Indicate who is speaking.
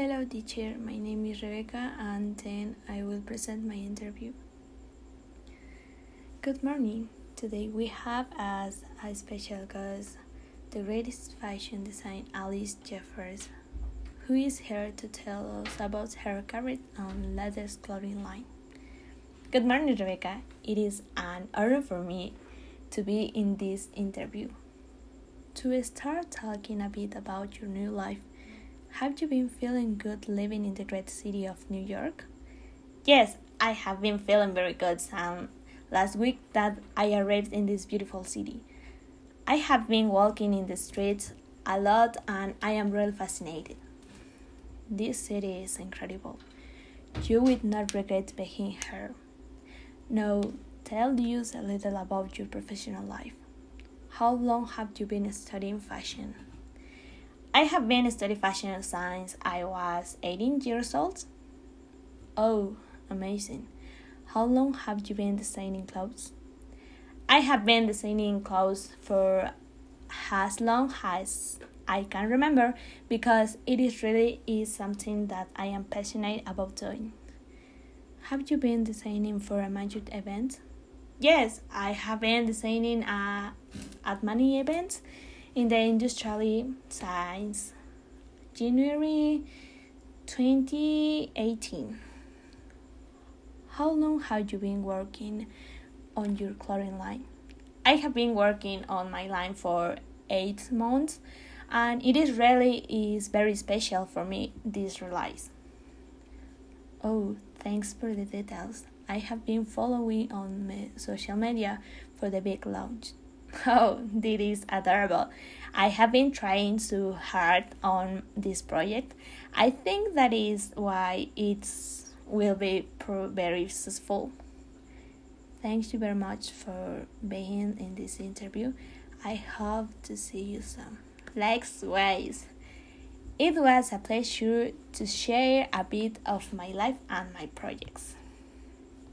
Speaker 1: Hello, teacher. My name is Rebecca, and then I will present my interview. Good morning. Today we have as a special guest the greatest fashion designer Alice Jeffers, who is here to tell us about her career and latest clothing line. Good morning, Rebecca. It is an honor for me to be in this interview. To start talking a bit about your new life, have you been feeling good living in the great city of New York?
Speaker 2: Yes, I have been feeling very good since last week that I arrived in this beautiful city. I have been walking in the streets a lot and I am really fascinated.
Speaker 1: This city is incredible. You would not regret being here. Now, tell us a little about your professional life. How long have you been studying fashion?
Speaker 2: I have been studying fashion since I was 18 years old.
Speaker 1: Oh, amazing. How long have you been designing clothes?
Speaker 2: I have been designing clothes for as long as I can remember because it is really is something that I am passionate about doing.
Speaker 1: Have you been designing for a major event?
Speaker 2: Yes, I have been designing uh, at many events in the industrial science. January 2018.
Speaker 1: How long have you been working on your chlorine line?
Speaker 2: I have been working on my line for eight months and it is really is very special for me this release.
Speaker 1: Oh, thanks for the details. I have been following on social media for the big launch.
Speaker 2: Oh, this is adorable. I have been trying so hard on this project. I think that is why it will be very successful.
Speaker 1: Thank you very much for being in this interview. I hope to see you soon.
Speaker 2: Likewise. It was a pleasure to share a bit of my life and my projects.